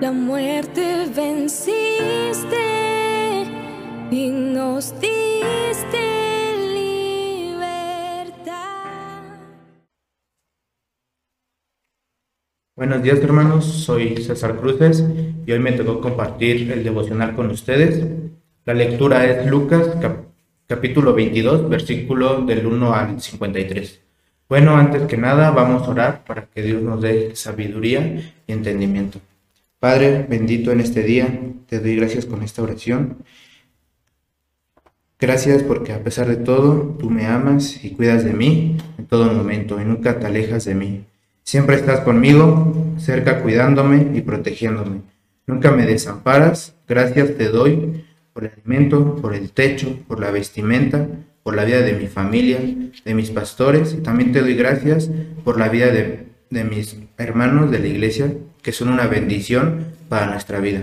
la muerte venciste y nos diste libertad. Buenos días hermanos, soy César Cruces y hoy me tocó compartir el devocional con ustedes. La lectura es Lucas capítulo 22, versículo del 1 al 53. Bueno, antes que nada vamos a orar para que Dios nos dé sabiduría y entendimiento. Padre, bendito en este día, te doy gracias con esta oración. Gracias porque a pesar de todo, tú me amas y cuidas de mí en todo momento y nunca te alejas de mí. Siempre estás conmigo, cerca cuidándome y protegiéndome. Nunca me desamparas. Gracias te doy por el alimento, por el techo, por la vestimenta, por la vida de mi familia, de mis pastores. Y también te doy gracias por la vida de, de mis hermanos de la iglesia que son una bendición para nuestra vida.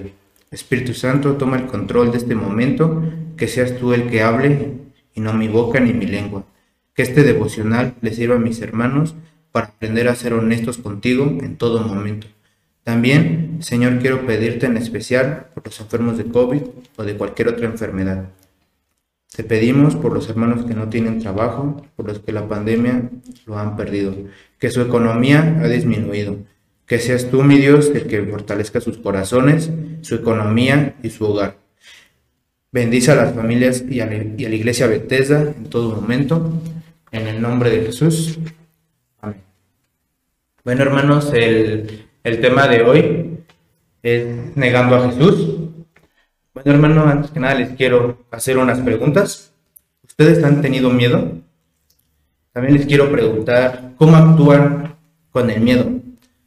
Espíritu Santo, toma el control de este momento, que seas tú el que hable y no mi boca ni mi lengua. Que este devocional le sirva a mis hermanos para aprender a ser honestos contigo en todo momento. También, Señor, quiero pedirte en especial por los enfermos de COVID o de cualquier otra enfermedad. Te pedimos por los hermanos que no tienen trabajo, por los que la pandemia lo han perdido, que su economía ha disminuido, que seas tú, mi Dios, el que fortalezca sus corazones, su economía y su hogar. Bendice a las familias y a la, iglesia Bethesda en todo momento. En el nombre de Jesús. Amén. Bueno, hermanos, el, el tema de hoy es negando a Jesús. Bueno, hermano, antes que nada les quiero hacer unas preguntas. ¿Ustedes han tenido miedo? También les quiero preguntar cómo actúan con el miedo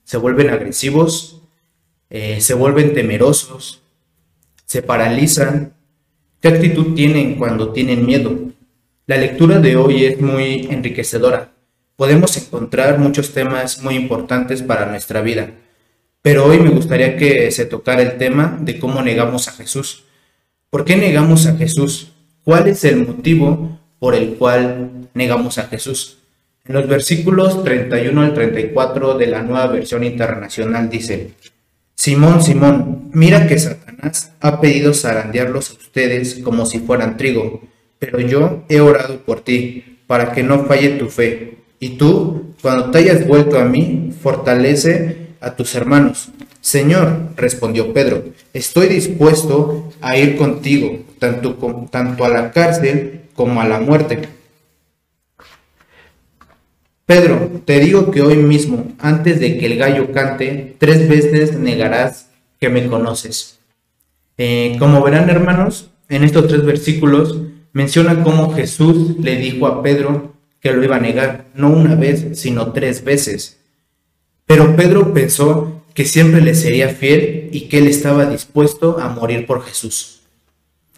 se vuelven agresivos, eh, se vuelven temerosos, se paralizan. ¿Qué actitud tienen cuando tienen miedo? La lectura de hoy es muy enriquecedora. Podemos encontrar muchos temas muy importantes para nuestra vida, pero hoy me gustaría que se tocara el tema de cómo negamos a Jesús. ¿Por qué negamos a Jesús? ¿Cuál es el motivo por el cual negamos a Jesús? En los versículos 31 al 34 de la nueva versión internacional dice, Simón, Simón, mira que Satanás ha pedido zarandearlos a ustedes como si fueran trigo, pero yo he orado por ti, para que no falle tu fe. Y tú, cuando te hayas vuelto a mí, fortalece a tus hermanos. Señor, respondió Pedro, estoy dispuesto a ir contigo, tanto, tanto a la cárcel como a la muerte. Pedro, te digo que hoy mismo, antes de que el gallo cante, tres veces negarás que me conoces. Eh, como verán hermanos, en estos tres versículos menciona cómo Jesús le dijo a Pedro que lo iba a negar, no una vez, sino tres veces. Pero Pedro pensó que siempre le sería fiel y que él estaba dispuesto a morir por Jesús.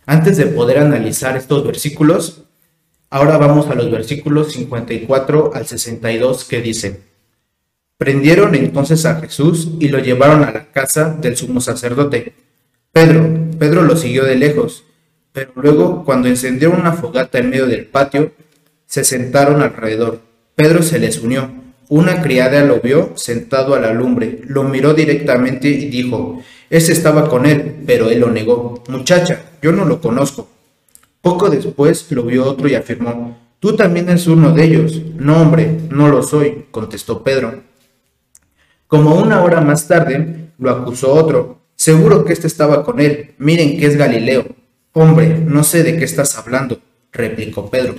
Antes de poder analizar estos versículos, Ahora vamos a los versículos 54 al 62 que dice, Prendieron entonces a Jesús y lo llevaron a la casa del sumo sacerdote. Pedro, Pedro lo siguió de lejos, pero luego cuando encendieron una fogata en medio del patio, se sentaron alrededor. Pedro se les unió. Una criada lo vio sentado a la lumbre, lo miró directamente y dijo, ese estaba con él, pero él lo negó. Muchacha, yo no lo conozco. Poco después lo vio otro y afirmó, Tú también eres uno de ellos. No, hombre, no lo soy, contestó Pedro. Como una hora más tarde, lo acusó otro. Seguro que éste estaba con él. Miren que es Galileo. Hombre, no sé de qué estás hablando, replicó Pedro.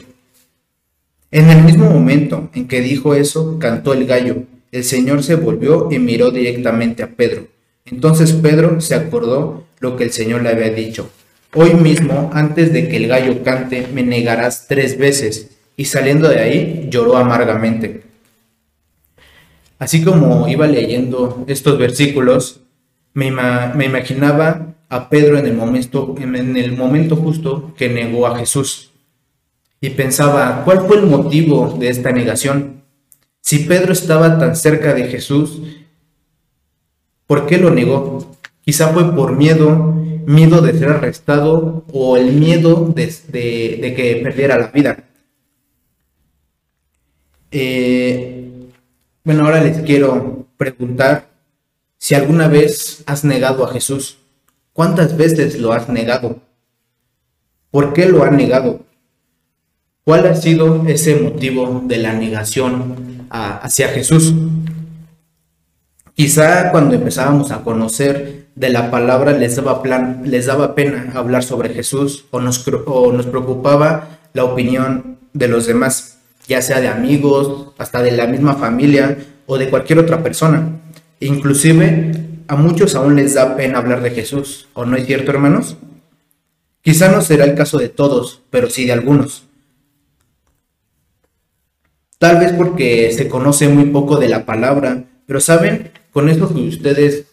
En el mismo momento en que dijo eso, cantó el gallo. El Señor se volvió y miró directamente a Pedro. Entonces Pedro se acordó lo que el Señor le había dicho. Hoy mismo, antes de que el gallo cante, me negarás tres veces. Y saliendo de ahí, lloró amargamente. Así como iba leyendo estos versículos, me, imaginaba a Pedro en el, momento, en el momento justo que negó a Jesús. Y pensaba, ¿cuál fue el motivo de esta negación? Si Pedro estaba tan cerca de Jesús, ¿por qué lo negó? Quizá fue por miedo, miedo de ser arrestado o el miedo de, que perdiera la vida. Eh, bueno, ahora les quiero preguntar, Si alguna vez has negado a Jesús, ¿cuántas veces lo has negado? ¿Por qué lo has negado? ¿Cuál ha sido ese motivo de la negación hacia Jesús? Quizá cuando empezábamos a conocer de la palabra les daba, plan, les daba pena hablar sobre Jesús o nos, o nos preocupaba la opinión de los demás, ya sea de amigos, hasta de la misma familia o de cualquier otra persona. Inclusive a muchos aún les da pena hablar de Jesús, ¿o no es cierto, hermanos? Quizá no será el caso de todos, pero sí de algunos. Tal vez porque se conoce muy poco de la palabra, pero saben, con esto que ustedes,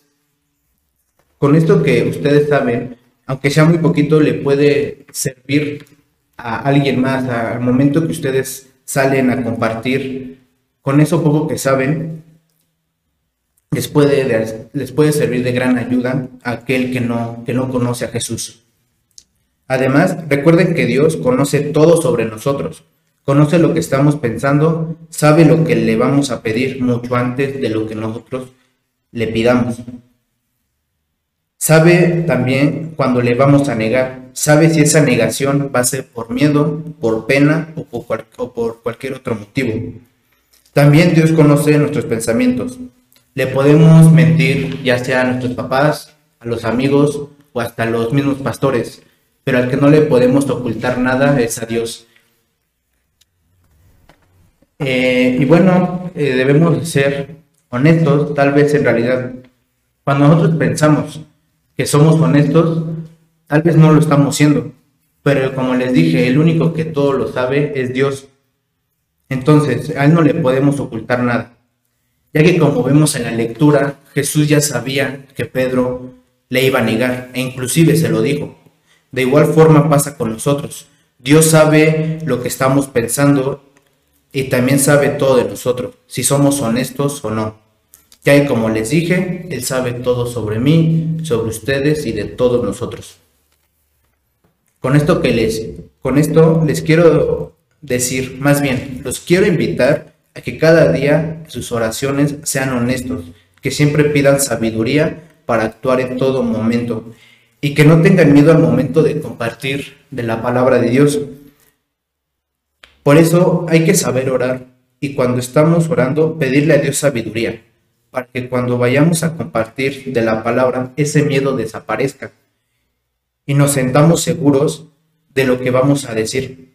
con esto que ustedes saben, aunque sea muy poquito, le puede servir a alguien más al momento que ustedes salen a compartir. Con eso poco que saben, les puede, les puede servir de gran ayuda a aquel que no, que no conoce a Jesús. Además, recuerden que Dios conoce todo sobre nosotros conoce lo que estamos pensando, sabe lo que le vamos a pedir mucho antes de lo que nosotros le pidamos. Sabe también cuando le vamos a negar, sabe si esa negación va a ser por miedo, por pena o por, cualquier otro motivo. También Dios conoce nuestros pensamientos. Le podemos mentir ya sea a nuestros papás, a los amigos o hasta a los mismos pastores, pero al que no le podemos ocultar nada es a Dios. Eh, y bueno, eh, debemos ser honestos, tal vez en realidad, cuando nosotros pensamos que somos honestos, tal vez no lo estamos siendo, pero como les dije, el único que todo lo sabe es Dios. Entonces, a Él no le podemos ocultar nada, ya que como vemos en la lectura, Jesús ya sabía que Pedro le iba a negar, e inclusive se lo dijo. De igual forma pasa con nosotros. Dios sabe lo que estamos pensando y también sabe todo de nosotros, si somos honestos o no. Que como les dije, Él sabe todo sobre mí, sobre ustedes y de todos nosotros. Con esto que les, con esto les quiero decir, más bien, los quiero invitar a que cada día sus oraciones sean honestos, que siempre pidan sabiduría para actuar en todo momento y que no tengan miedo al momento de compartir de la palabra de Dios, por eso hay que saber orar y cuando estamos orando pedirle a Dios sabiduría, para que cuando vayamos a compartir de la palabra ese miedo desaparezca y nos sentamos seguros de lo que vamos a decir.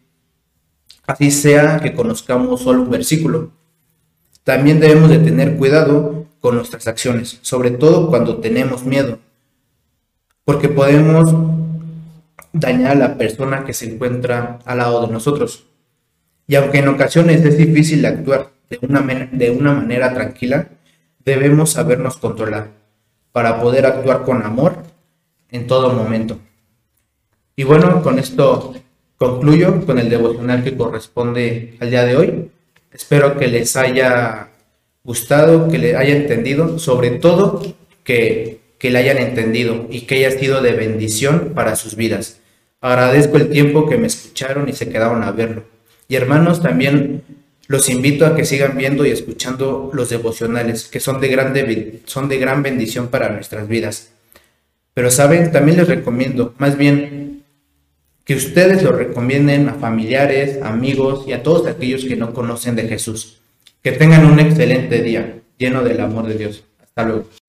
Así sea que conozcamos solo un versículo. También debemos de tener cuidado con nuestras acciones, sobre todo cuando tenemos miedo, porque podemos dañar a la persona que se encuentra al lado de nosotros. Y aunque en ocasiones es difícil actuar de una, de una manera tranquila, debemos sabernos controlar para poder actuar con amor en todo momento. Y bueno, con esto concluyo con el devocional que corresponde al día de hoy. Espero que les haya gustado, que le haya entendido, sobre todo que, que le hayan entendido y que haya sido de bendición para sus vidas. Agradezco el tiempo que me escucharon y se quedaron a verlo. Y hermanos, también los invito a que sigan viendo y escuchando los devocionales, que son de, son de gran bendición para nuestras vidas. Pero saben, también les recomiendo, más bien, que ustedes lo recomienden a familiares, amigos y a todos aquellos que no conocen de Jesús. Que tengan un excelente día, lleno del amor de Dios. Hasta luego.